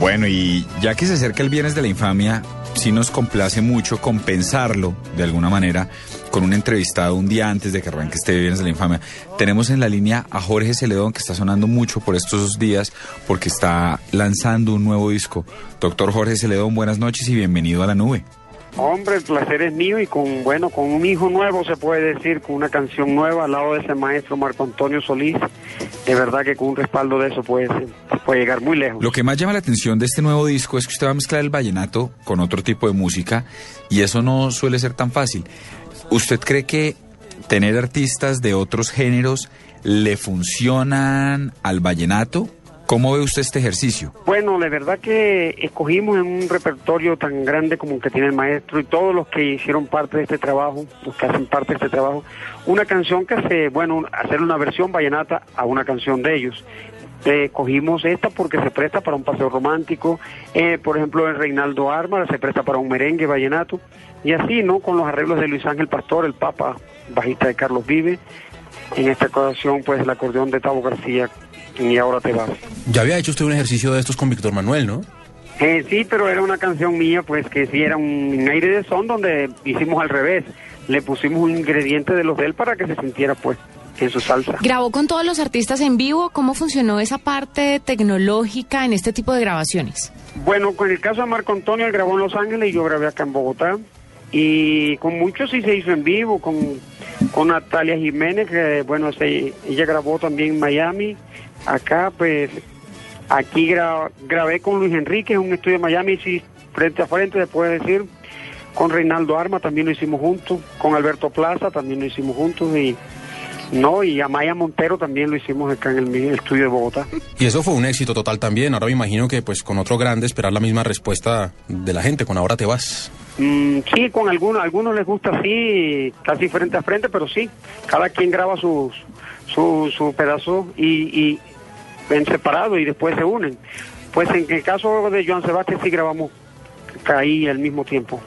Bueno, y ya que se acerca el Viernes de la Infamia, sí nos complace mucho compensarlo de alguna manera con un entrevistado un día antes de que arranque este Viernes de la Infamia. Tenemos en la línea a Jorge Celedón, que está sonando mucho por estos días porque está lanzando un nuevo disco. Doctor Jorge Celedón, buenas noches y bienvenido a la nube. Hombre, el placer es mío y con, bueno, con un hijo nuevo se puede decir, con una canción nueva al lado de ese maestro Marco Antonio Solís, de verdad que con un respaldo de eso puede, puede llegar muy lejos. Lo que más llama la atención de este nuevo disco es que usted va a mezclar el vallenato con otro tipo de música y eso no suele ser tan fácil. ¿Usted cree que tener artistas de otros géneros le funcionan al vallenato? ¿Cómo ve usted este ejercicio? Bueno, la verdad que escogimos en un repertorio tan grande como el que tiene el maestro y todos los que hicieron parte de este trabajo, los que hacen parte de este trabajo, una canción que se, bueno, hacer una versión vallenata a una canción de ellos. Eh, cogimos esta porque se presta para un paseo romántico, eh, por ejemplo el Reinaldo Arma se presta para un merengue vallenato, y así, ¿no? Con los arreglos de Luis Ángel Pastor, el Papa, bajista de Carlos Vive, en esta ocasión pues el acordeón de Tavo García y ahora te vas. Ya había hecho usted un ejercicio de estos con Víctor Manuel, ¿no? Eh, sí, pero era una canción mía, pues que sí era un aire de son donde hicimos al revés. Le pusimos un ingrediente de los de él para que se sintiera, pues, en su salsa. ¿Grabó con todos los artistas en vivo? ¿Cómo funcionó esa parte tecnológica en este tipo de grabaciones? Bueno, con el caso de Marco Antonio, él grabó en Los Ángeles y yo grabé acá en Bogotá. Y con muchos sí se hizo en vivo, con, con Natalia Jiménez, que bueno, se, ella grabó también en Miami. Acá, pues, aquí grabé con Luis Enrique en un estudio de Miami, sí, frente a frente, se puede decir. Con Reinaldo Arma también lo hicimos juntos. Con Alberto Plaza también lo hicimos juntos. Y no, y Amaya Montero también lo hicimos acá en el, estudio de Bogotá. Y eso fue un éxito total también. Ahora me imagino que pues con otro grande esperar la misma respuesta de la gente, con Ahora te vas. Mm, sí, con algunos, algunos les gusta así, casi frente a frente, pero sí, cada quien graba sus, su, su pedazo y, y en separado y después se unen. Pues en el caso de Joan Sebastián sí grabamos ahí al mismo tiempo.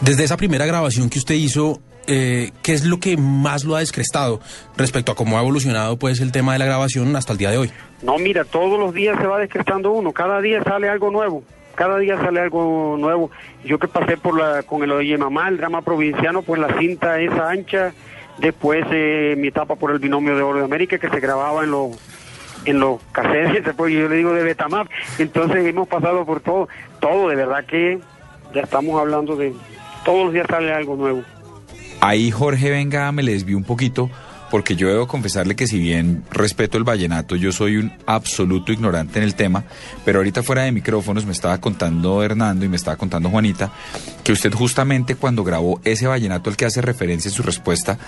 Desde esa primera grabación que usted hizo, eh, ¿qué es lo que más lo ha descrestado respecto a cómo ha evolucionado pues el tema de la grabación hasta el día de hoy? No, mira, todos los días se va descrestando uno, cada día sale algo nuevo, cada día sale algo nuevo. Yo que pasé por la con el Oye Mamá, el drama provinciano, pues la cinta esa ancha, después eh, mi etapa por el binomio de Oro de América que se grababa en los en los cassettes, después yo le digo de Betamap, entonces hemos pasado por todo, todo, de verdad que ya estamos hablando de todos los días sale algo nuevo. Ahí Jorge Venga me le desvío un poquito porque yo debo confesarle que si bien respeto el vallenato, yo soy un absoluto ignorante en el tema, pero ahorita fuera de micrófonos me estaba contando Hernando y me estaba contando Juanita que usted justamente cuando grabó ese vallenato al que hace referencia en su respuesta,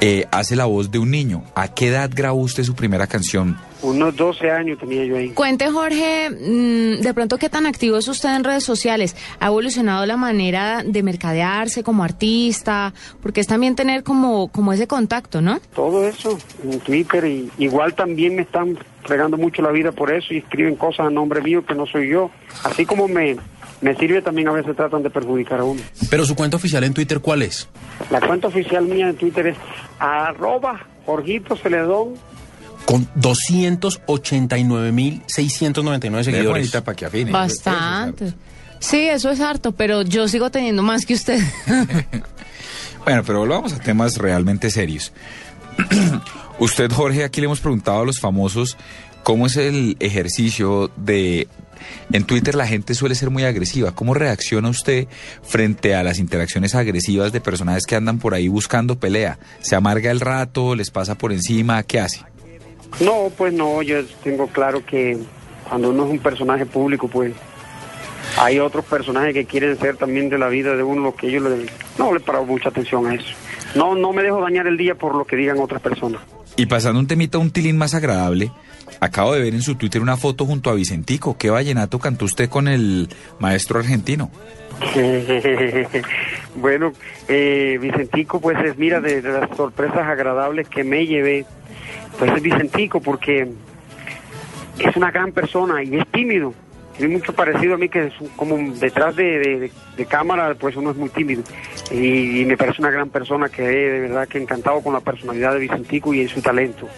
eh, hace la voz de un niño. ¿A qué edad grabó usted su primera canción? Unos 12 años tenía yo ahí. Cuente, Jorge, mm, de pronto, ¿qué tan activo es usted en redes sociales? ¿Ha evolucionado la manera de mercadearse como artista? Porque es también tener como, como ese contacto, ¿no? Todo eso en Twitter. Y igual también me están fregando mucho la vida por eso y escriben cosas a nombre mío que no soy yo. Así como me, me sirve, también a veces tratan de perjudicar a uno. Pero su cuenta oficial en Twitter, ¿cuál es? La cuenta oficial mía en Twitter es arroba Jorgito Celedón con 289.699 seguidores. para que afine. Bastante. Sí, eso es harto, pero yo sigo teniendo más que usted. bueno, pero volvamos a temas realmente serios. usted, Jorge, aquí le hemos preguntado a los famosos cómo es el ejercicio de... En Twitter la gente suele ser muy agresiva. ¿Cómo reacciona usted frente a las interacciones agresivas de personajes que andan por ahí buscando pelea? ¿Se amarga el rato? ¿Les pasa por encima? ¿Qué hace? No, pues no, yo tengo claro que cuando uno es un personaje público, pues hay otros personajes que quieren ser también de la vida de uno lo que ellos le, no le paro mucha atención a eso. No, no me dejo dañar el día por lo que digan otras personas. Y pasando un temita, un tilín más agradable, acabo de ver en su Twitter una foto junto a Vicentico. ¿Qué vallenato cantó usted con el maestro argentino? bueno, eh, Vicentico, pues es, mira, de las sorpresas agradables que me llevé pues es Vicentico porque es una gran persona y es tímido. Tiene mucho parecido a mí que es como detrás de, cámara, pues uno es muy tímido. Y, me parece una gran persona que de verdad que encantado con la personalidad de Vicentico y en su talento.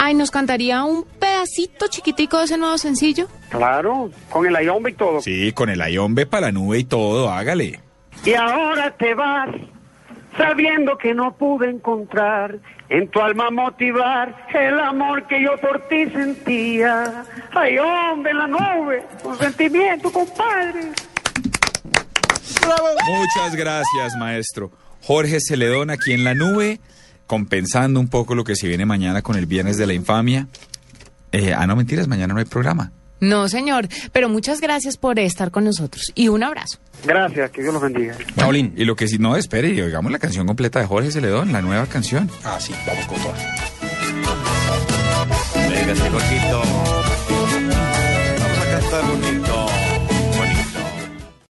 Ay, ¿nos cantaría un pedacito chiquitico de ese nuevo sencillo? Claro, con el ayombe y todo. Sí, con el ayombe para la nube y todo, hágale. Y ahora te vas, sabiendo que no pude encontrar en tu alma motivar el amor que yo por ti sentía. Ay, hombre, en la nube, con sentimiento, compadre. Muchas gracias, maestro. Jorge Celedón aquí en la nube, compensando un poco lo que se viene mañana con el Viernes de la Infamia. Eh, ah, no, mentiras, mañana no hay programa. No, señor, pero muchas gracias por estar con nosotros y un abrazo. Gracias, que Dios los bendiga. Paulín. Y lo que sí, no, espere, y oigamos la canción completa de Jorge Celedón, la nueva canción. Ah, sí, vamos con todo. Véngase, Jorgito. Vamos a cantar bonito.